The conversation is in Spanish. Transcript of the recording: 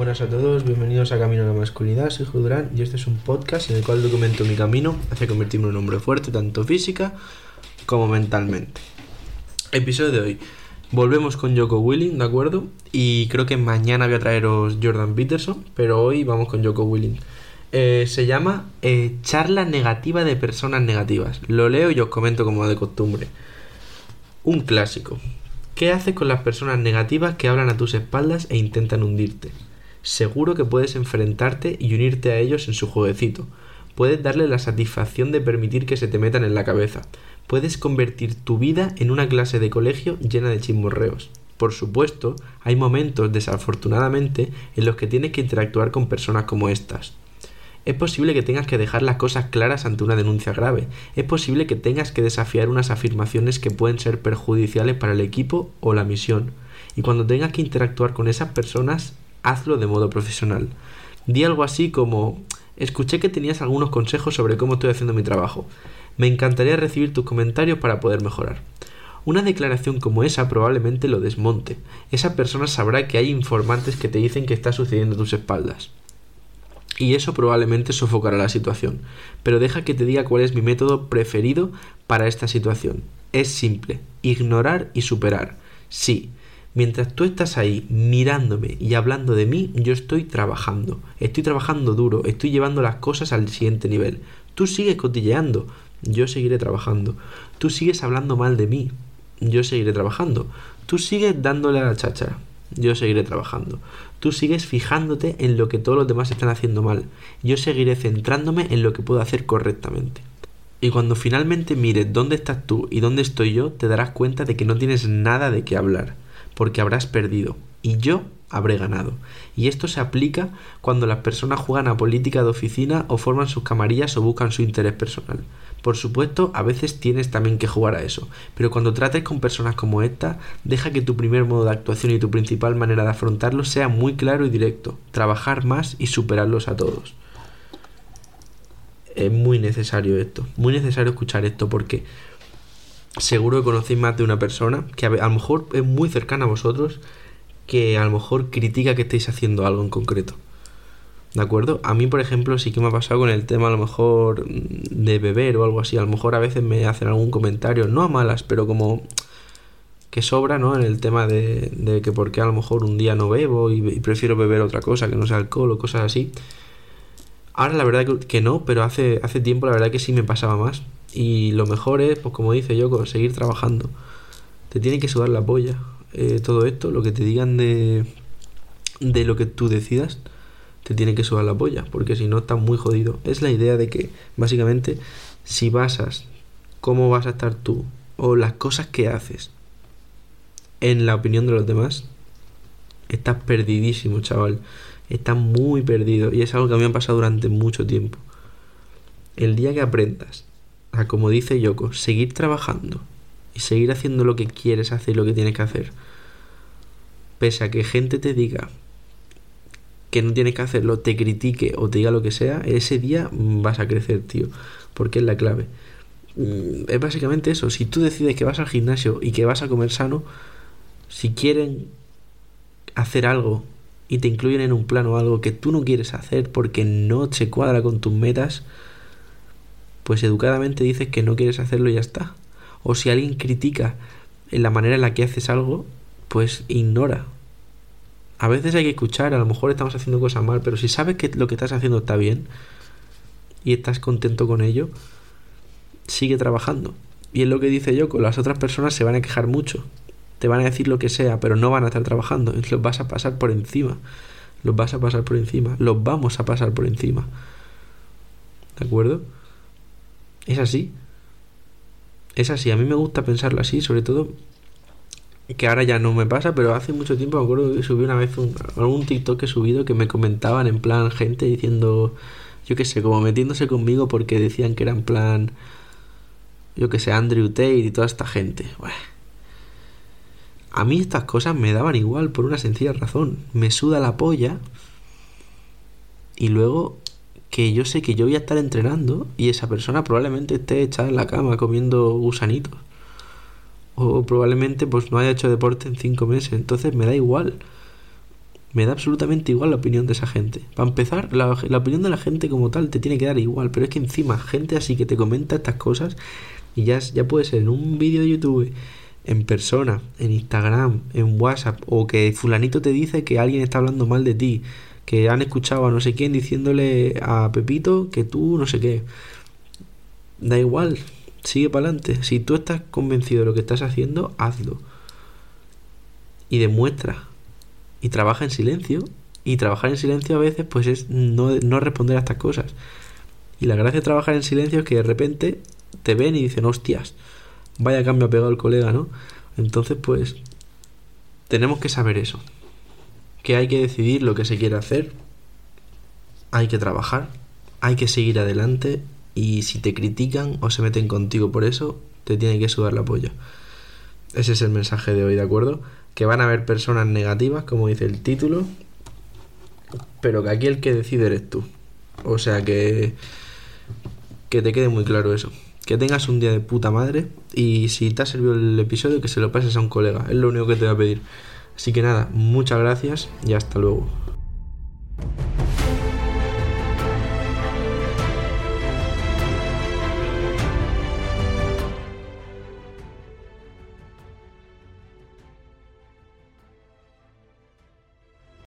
buenas a todos, bienvenidos a Camino a la Masculinidad, soy Judrán y este es un podcast en el cual documento mi camino hacia convertirme en un hombre fuerte, tanto física como mentalmente. Episodio de hoy. Volvemos con Joko Willing, ¿de acuerdo? Y creo que mañana voy a traeros Jordan Peterson, pero hoy vamos con Joko Willing. Eh, se llama eh, Charla negativa de personas negativas. Lo leo y os comento como de costumbre. Un clásico. ¿Qué haces con las personas negativas que hablan a tus espaldas e intentan hundirte? Seguro que puedes enfrentarte y unirte a ellos en su jueguecito. Puedes darle la satisfacción de permitir que se te metan en la cabeza. Puedes convertir tu vida en una clase de colegio llena de chismorreos. Por supuesto, hay momentos, desafortunadamente, en los que tienes que interactuar con personas como estas. Es posible que tengas que dejar las cosas claras ante una denuncia grave. Es posible que tengas que desafiar unas afirmaciones que pueden ser perjudiciales para el equipo o la misión. Y cuando tengas que interactuar con esas personas, hazlo de modo profesional. Di algo así como escuché que tenías algunos consejos sobre cómo estoy haciendo mi trabajo. Me encantaría recibir tus comentarios para poder mejorar. Una declaración como esa probablemente lo desmonte. Esa persona sabrá que hay informantes que te dicen que está sucediendo a tus espaldas y eso probablemente sofocará la situación. Pero deja que te diga cuál es mi método preferido para esta situación. Es simple, ignorar y superar. Sí, mientras tú estás ahí mirándome y hablando de mí, yo estoy trabajando. Estoy trabajando duro, estoy llevando las cosas al siguiente nivel. Tú sigues cotilleando, yo seguiré trabajando. Tú sigues hablando mal de mí, yo seguiré trabajando. Tú sigues dándole a la cháchara, yo seguiré trabajando. Tú sigues fijándote en lo que todos los demás están haciendo mal. Yo seguiré centrándome en lo que puedo hacer correctamente. Y cuando finalmente mires dónde estás tú y dónde estoy yo, te darás cuenta de que no tienes nada de qué hablar, porque habrás perdido. Y yo habré ganado. Y esto se aplica cuando las personas juegan a política de oficina o forman sus camarillas o buscan su interés personal. Por supuesto, a veces tienes también que jugar a eso, pero cuando trates con personas como esta, deja que tu primer modo de actuación y tu principal manera de afrontarlo sea muy claro y directo, trabajar más y superarlos a todos. Es muy necesario esto, muy necesario escuchar esto porque seguro que conocéis más de una persona que a lo mejor es muy cercana a vosotros, que a lo mejor critica que estéis haciendo algo en concreto. ¿De acuerdo? A mí, por ejemplo, sí que me ha pasado con el tema a lo mejor de beber o algo así. A lo mejor a veces me hacen algún comentario, no a malas, pero como que sobra, ¿no? En el tema de, de que porque a lo mejor un día no bebo y, prefiero beber otra cosa que no sea alcohol o cosas así. Ahora la verdad que, no, pero hace, hace tiempo la verdad que sí me pasaba más. Y lo mejor es, pues como dice yo, seguir trabajando. Te tiene que sudar la polla eh, todo esto, lo que te digan de, de lo que tú decidas te tiene que sudar la polla, porque si no estás muy jodido. Es la idea de que, básicamente, si basas cómo vas a estar tú o las cosas que haces en la opinión de los demás, estás perdidísimo, chaval. Estás muy perdido. Y es algo que a mí me ha pasado durante mucho tiempo. El día que aprendas a, como dice Yoko, seguir trabajando y seguir haciendo lo que quieres hacer lo que tienes que hacer, pese a que gente te diga que no tienes que hacerlo, te critique o te diga lo que sea, ese día vas a crecer, tío. Porque es la clave. Mm, es básicamente eso. Si tú decides que vas al gimnasio y que vas a comer sano, si quieren hacer algo y te incluyen en un plan o algo que tú no quieres hacer porque no se cuadra con tus metas, pues educadamente dices que no quieres hacerlo y ya está. O si alguien critica en la manera en la que haces algo, pues ignora, a veces hay que escuchar, a lo mejor estamos haciendo cosas mal, pero si sabes que lo que estás haciendo está bien y estás contento con ello, sigue trabajando. Y es lo que dice yo, con las otras personas se van a quejar mucho, te van a decir lo que sea, pero no van a estar trabajando, los vas a pasar por encima, los vas a pasar por encima, los vamos a pasar por encima. ¿De acuerdo? Es así. Es así, a mí me gusta pensarlo así, sobre todo que ahora ya no me pasa, pero hace mucho tiempo me acuerdo que subí una vez un, algún TikTok que he subido que me comentaban en plan gente diciendo, yo qué sé, como metiéndose conmigo porque decían que era en plan, yo qué sé, Andrew Tate y toda esta gente. A mí estas cosas me daban igual por una sencilla razón. Me suda la polla y luego que yo sé que yo voy a estar entrenando y esa persona probablemente esté echada en la cama comiendo gusanitos o probablemente pues no haya hecho deporte en cinco meses, entonces me da igual. Me da absolutamente igual la opinión de esa gente. Para empezar, la, la, opinión de la gente como tal te tiene que dar igual, pero es que encima gente así que te comenta estas cosas y ya, ya puede ser en un vídeo de YouTube, en persona, en Instagram, en WhatsApp, o que fulanito te dice que alguien está hablando mal de ti, que han escuchado a no sé quién diciéndole a Pepito que tú no sé qué. Da igual, sigue para adelante. Si tú estás convencido de lo que estás haciendo, hazlo. Y demuestra y trabaja en silencio. Y trabajar en silencio a veces pues es no, no responder a estas cosas. Y la gracia de trabajar en silencio es que de repente te ven y dicen, hostias, vaya cambio ha pegado el colega, ¿no? Entonces pues tenemos que saber eso. Que hay que decidir lo que se quiere hacer. Hay que trabajar. Hay que seguir adelante. Y si te critican o se meten contigo por eso, te tiene que sudar la polla. Ese es el mensaje de hoy, ¿de acuerdo? que van a haber personas negativas, como dice el título, pero que aquí el que decide eres tú. O sea que que te quede muy claro eso. Que tengas un día de puta madre y si te ha servido el episodio que se lo pases a un colega. Es lo único que te voy a pedir. Así que nada, muchas gracias y hasta luego.